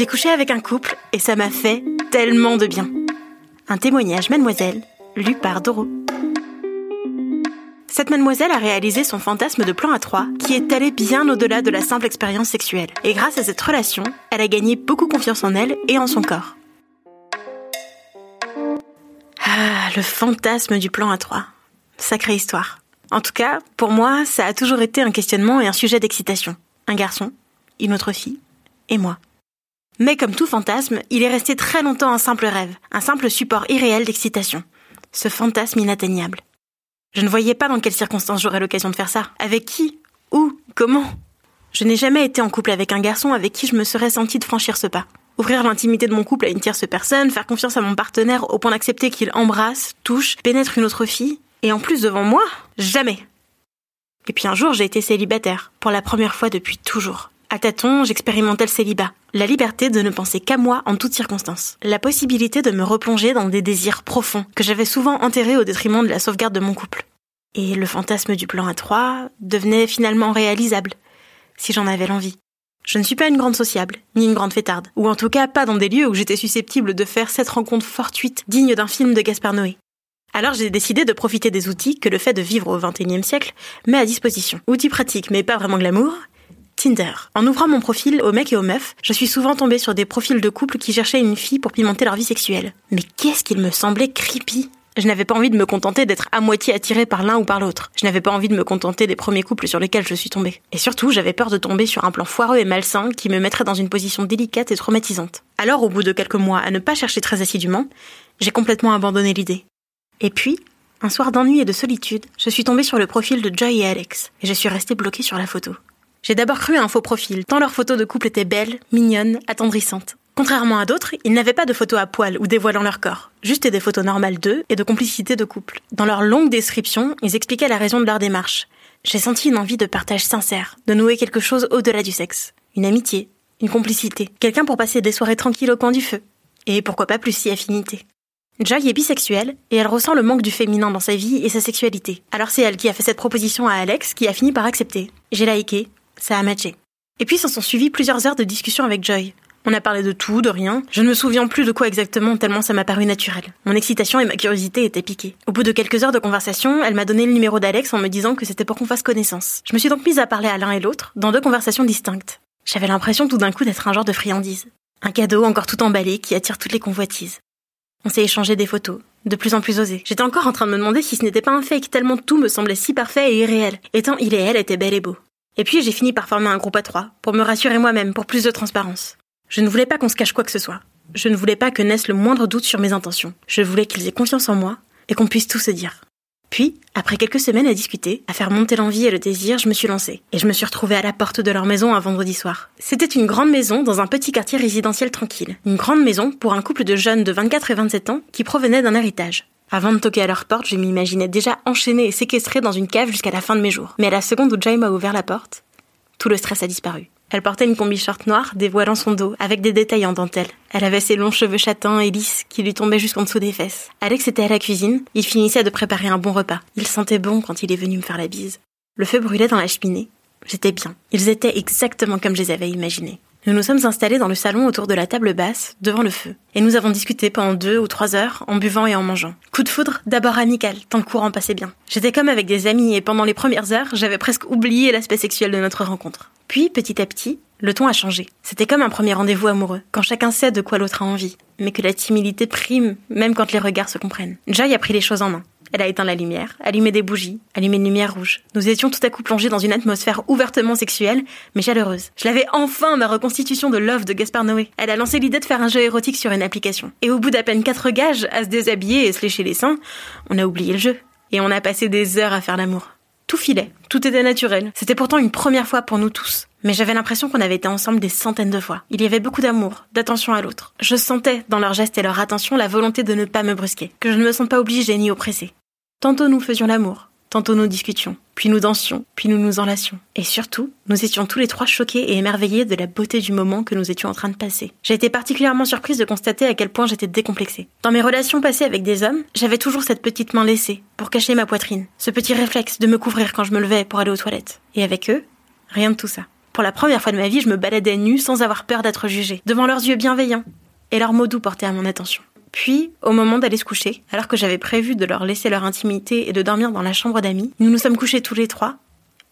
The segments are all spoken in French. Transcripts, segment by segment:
J'ai couché avec un couple et ça m'a fait tellement de bien. Un témoignage mademoiselle, lu par Doro. Cette mademoiselle a réalisé son fantasme de plan à trois, qui est allé bien au-delà de la simple expérience sexuelle. Et grâce à cette relation, elle a gagné beaucoup confiance en elle et en son corps. Ah, le fantasme du plan à trois. Sacrée histoire. En tout cas, pour moi, ça a toujours été un questionnement et un sujet d'excitation. Un garçon, une autre fille, et moi. Mais comme tout fantasme, il est resté très longtemps un simple rêve, un simple support irréel d'excitation. Ce fantasme inatteignable. Je ne voyais pas dans quelles circonstances j'aurais l'occasion de faire ça. Avec qui Où Comment Je n'ai jamais été en couple avec un garçon avec qui je me serais sentie de franchir ce pas. Ouvrir l'intimité de mon couple à une tierce personne, faire confiance à mon partenaire au point d'accepter qu'il embrasse, touche, pénètre une autre fille, et en plus devant moi Jamais. Et puis un jour, j'ai été célibataire, pour la première fois depuis toujours. À tâtons, j'expérimentais le célibat. La liberté de ne penser qu'à moi en toutes circonstances. La possibilité de me replonger dans des désirs profonds que j'avais souvent enterrés au détriment de la sauvegarde de mon couple. Et le fantasme du plan à trois devenait finalement réalisable, si j'en avais l'envie. Je ne suis pas une grande sociable, ni une grande fêtarde, ou en tout cas pas dans des lieux où j'étais susceptible de faire cette rencontre fortuite digne d'un film de Gaspard Noé. Alors j'ai décidé de profiter des outils que le fait de vivre au XXIe siècle met à disposition. Outils pratiques mais pas vraiment glamour, Tinder. En ouvrant mon profil aux mecs et aux meufs, je suis souvent tombée sur des profils de couples qui cherchaient une fille pour pimenter leur vie sexuelle. Mais qu'est-ce qu'il me semblait creepy? Je n'avais pas envie de me contenter d'être à moitié attirée par l'un ou par l'autre. Je n'avais pas envie de me contenter des premiers couples sur lesquels je suis tombée. Et surtout, j'avais peur de tomber sur un plan foireux et malsain qui me mettrait dans une position délicate et traumatisante. Alors, au bout de quelques mois à ne pas chercher très assidûment, j'ai complètement abandonné l'idée. Et puis, un soir d'ennui et de solitude, je suis tombée sur le profil de Joy et Alex, et je suis restée bloquée sur la photo. J'ai d'abord cru à un faux profil, tant leurs photos de couple étaient belles, mignonnes, attendrissantes. Contrairement à d'autres, ils n'avaient pas de photos à poil ou dévoilant leur corps, juste des photos normales d'eux et de complicité de couple. Dans leur longue description, ils expliquaient la raison de leur démarche. J'ai senti une envie de partage sincère, de nouer quelque chose au-delà du sexe. Une amitié, une complicité, quelqu'un pour passer des soirées tranquilles au coin du feu. Et pourquoi pas plus si affinité. Joy est bisexuelle et elle ressent le manque du féminin dans sa vie et sa sexualité. Alors c'est elle qui a fait cette proposition à Alex qui a fini par accepter. J'ai liké, ça a matché. Et puis s'en sont suivis plusieurs heures de discussion avec Joy. On a parlé de tout, de rien. Je ne me souviens plus de quoi exactement tellement ça m'a paru naturel. Mon excitation et ma curiosité étaient piquées. Au bout de quelques heures de conversation, elle m'a donné le numéro d'Alex en me disant que c'était pour qu'on fasse connaissance. Je me suis donc mise à parler à l'un et l'autre, dans deux conversations distinctes. J'avais l'impression tout d'un coup d'être un genre de friandise. Un cadeau encore tout emballé qui attire toutes les convoitises. On s'est échangé des photos, de plus en plus osées. J'étais encore en train de me demander si ce n'était pas un fake, tellement tout me semblait si parfait et irréel, et tant il et elle étaient bel et beaux. Et puis j'ai fini par former un groupe à trois, pour me rassurer moi-même, pour plus de transparence. Je ne voulais pas qu'on se cache quoi que ce soit. Je ne voulais pas que naisse le moindre doute sur mes intentions. Je voulais qu'ils aient confiance en moi et qu'on puisse tout se dire. Puis, après quelques semaines à discuter, à faire monter l'envie et le désir, je me suis lancée. Et je me suis retrouvée à la porte de leur maison un vendredi soir. C'était une grande maison dans un petit quartier résidentiel tranquille. Une grande maison pour un couple de jeunes de 24 et 27 ans qui provenaient d'un héritage. Avant de toquer à leur porte, je m'imaginais déjà enchaînée et séquestrée dans une cave jusqu'à la fin de mes jours. Mais à la seconde où Joy m'a ouvert la porte, tout le stress a disparu. Elle portait une combi short noire dévoilant son dos, avec des détails en dentelle. Elle avait ses longs cheveux châtains et lisses qui lui tombaient jusqu'en dessous des fesses. Alex était à la cuisine, il finissait de préparer un bon repas. Il sentait bon quand il est venu me faire la bise. Le feu brûlait dans la cheminée. J'étais bien. Ils étaient exactement comme je les avais imaginés. Nous nous sommes installés dans le salon autour de la table basse, devant le feu. Et nous avons discuté pendant deux ou trois heures, en buvant et en mangeant. Coup de foudre, d'abord amical, tant le courant passait bien. J'étais comme avec des amis et pendant les premières heures, j'avais presque oublié l'aspect sexuel de notre rencontre. Puis, petit à petit, le ton a changé. C'était comme un premier rendez-vous amoureux, quand chacun sait de quoi l'autre a envie, mais que la timidité prime, même quand les regards se comprennent. Joy a pris les choses en main. Elle a éteint la lumière, allumé des bougies, allumé une lumière rouge. Nous étions tout à coup plongés dans une atmosphère ouvertement sexuelle, mais chaleureuse. Je l'avais enfin ma reconstitution de Love de Gaspard Noé. Elle a lancé l'idée de faire un jeu érotique sur une application. Et au bout d'à peine quatre gages à se déshabiller et se lécher les seins, on a oublié le jeu. Et on a passé des heures à faire l'amour. Tout filait, tout était naturel. C'était pourtant une première fois pour nous tous. Mais j'avais l'impression qu'on avait été ensemble des centaines de fois. Il y avait beaucoup d'amour, d'attention à l'autre. Je sentais dans leurs gestes et leur attention la volonté de ne pas me brusquer, que je ne me sens pas obligée ni oppressée. Tantôt nous faisions l'amour, tantôt nous discutions, puis nous dansions, puis nous nous enlacions. Et surtout, nous étions tous les trois choqués et émerveillés de la beauté du moment que nous étions en train de passer. J'ai été particulièrement surprise de constater à quel point j'étais décomplexée. Dans mes relations passées avec des hommes, j'avais toujours cette petite main laissée pour cacher ma poitrine, ce petit réflexe de me couvrir quand je me levais pour aller aux toilettes. Et avec eux, rien de tout ça. Pour la première fois de ma vie, je me baladais nue sans avoir peur d'être jugée, devant leurs yeux bienveillants et leurs mots doux portés à mon attention. Puis, au moment d'aller se coucher, alors que j'avais prévu de leur laisser leur intimité et de dormir dans la chambre d'amis, nous nous sommes couchés tous les trois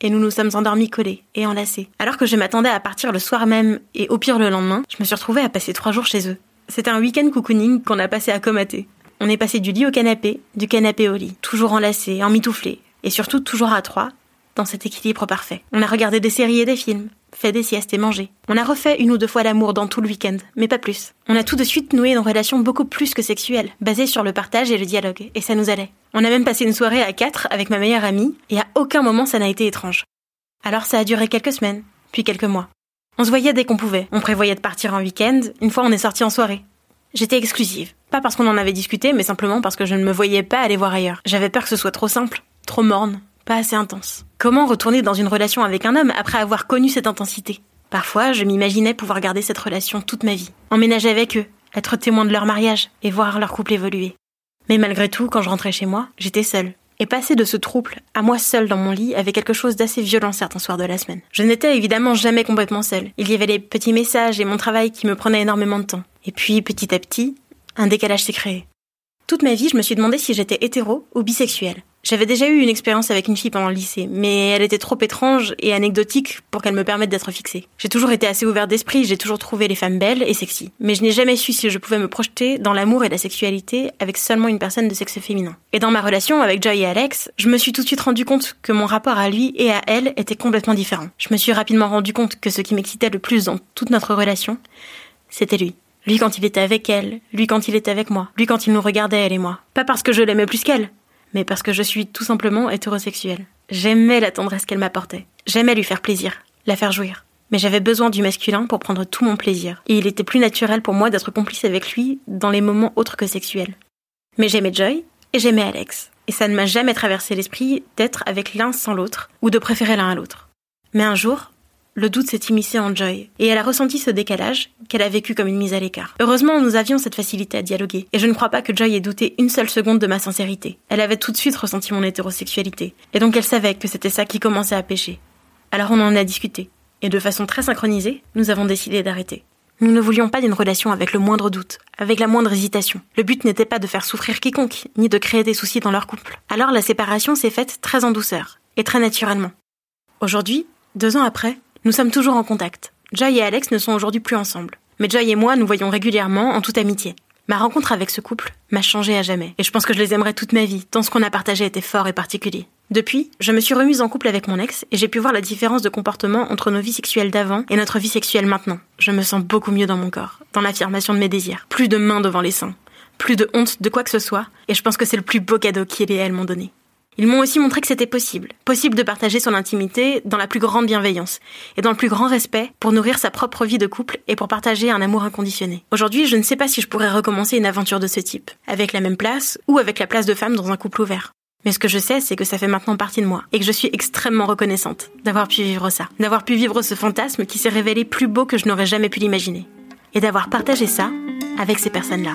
et nous nous sommes endormis collés et enlacés. Alors que je m'attendais à partir le soir même et au pire le lendemain, je me suis retrouvée à passer trois jours chez eux. C'était un week-end cocooning qu'on a passé à comater. On est passé du lit au canapé, du canapé au lit, toujours enlacés, emmitouflés, et surtout toujours à trois, dans cet équilibre parfait. On a regardé des séries et des films, fait des siestes et mangé. On a refait une ou deux fois l'amour dans tout le week-end, mais pas plus. On a tout de suite noué une relation beaucoup plus que sexuelle, basée sur le partage et le dialogue, et ça nous allait. On a même passé une soirée à quatre avec ma meilleure amie, et à aucun moment ça n'a été étrange. Alors ça a duré quelques semaines, puis quelques mois. On se voyait dès qu'on pouvait. On prévoyait de partir en week-end, une fois on est sorti en soirée. J'étais exclusive. Pas parce qu'on en avait discuté, mais simplement parce que je ne me voyais pas aller voir ailleurs. J'avais peur que ce soit trop simple, trop morne, pas assez intense. Comment retourner dans une relation avec un homme après avoir connu cette intensité? Parfois, je m'imaginais pouvoir garder cette relation toute ma vie, emménager avec eux, être témoin de leur mariage et voir leur couple évoluer. Mais malgré tout, quand je rentrais chez moi, j'étais seule. Et passer de ce trouble à moi seule dans mon lit avait quelque chose d'assez violent certains soirs de la semaine. Je n'étais évidemment jamais complètement seule. Il y avait les petits messages et mon travail qui me prenaient énormément de temps. Et puis, petit à petit, un décalage s'est créé. Toute ma vie, je me suis demandé si j'étais hétéro ou bisexuelle. J'avais déjà eu une expérience avec une fille pendant le lycée, mais elle était trop étrange et anecdotique pour qu'elle me permette d'être fixée. J'ai toujours été assez ouverte d'esprit, j'ai toujours trouvé les femmes belles et sexy, mais je n'ai jamais su si je pouvais me projeter dans l'amour et la sexualité avec seulement une personne de sexe féminin. Et dans ma relation avec Joy et Alex, je me suis tout de suite rendu compte que mon rapport à lui et à elle était complètement différent. Je me suis rapidement rendu compte que ce qui m'excitait le plus dans toute notre relation, c'était lui. Lui quand il était avec elle, lui quand il était avec moi, lui quand il nous regardait, elle et moi. Pas parce que je l'aimais plus qu'elle, mais parce que je suis tout simplement hétérosexuelle. J'aimais la tendresse qu'elle m'apportait. J'aimais lui faire plaisir, la faire jouir. Mais j'avais besoin du masculin pour prendre tout mon plaisir. Et il était plus naturel pour moi d'être complice avec lui dans les moments autres que sexuels. Mais j'aimais Joy et j'aimais Alex. Et ça ne m'a jamais traversé l'esprit d'être avec l'un sans l'autre ou de préférer l'un à l'autre. Mais un jour, le doute s'est immiscé en Joy, et elle a ressenti ce décalage qu'elle a vécu comme une mise à l'écart. Heureusement, nous avions cette facilité à dialoguer, et je ne crois pas que Joy ait douté une seule seconde de ma sincérité. Elle avait tout de suite ressenti mon hétérosexualité, et donc elle savait que c'était ça qui commençait à pêcher. Alors on en a discuté, et de façon très synchronisée, nous avons décidé d'arrêter. Nous ne voulions pas d'une relation avec le moindre doute, avec la moindre hésitation. Le but n'était pas de faire souffrir quiconque, ni de créer des soucis dans leur couple. Alors la séparation s'est faite très en douceur, et très naturellement. Aujourd'hui, deux ans après, nous sommes toujours en contact. Joy et Alex ne sont aujourd'hui plus ensemble. Mais Joy et moi nous voyons régulièrement en toute amitié. Ma rencontre avec ce couple m'a changé à jamais. Et je pense que je les aimerai toute ma vie, tant ce qu'on a partagé était fort et particulier. Depuis, je me suis remise en couple avec mon ex et j'ai pu voir la différence de comportement entre nos vies sexuelles d'avant et notre vie sexuelle maintenant. Je me sens beaucoup mieux dans mon corps, dans l'affirmation de mes désirs. Plus de mains devant les seins. Plus de honte de quoi que ce soit. Et je pense que c'est le plus beau cadeau qu'il et elle m'ont donné. Ils m'ont aussi montré que c'était possible. Possible de partager son intimité dans la plus grande bienveillance et dans le plus grand respect pour nourrir sa propre vie de couple et pour partager un amour inconditionné. Aujourd'hui, je ne sais pas si je pourrais recommencer une aventure de ce type, avec la même place ou avec la place de femme dans un couple ouvert. Mais ce que je sais, c'est que ça fait maintenant partie de moi et que je suis extrêmement reconnaissante d'avoir pu vivre ça, d'avoir pu vivre ce fantasme qui s'est révélé plus beau que je n'aurais jamais pu l'imaginer et d'avoir partagé ça avec ces personnes-là.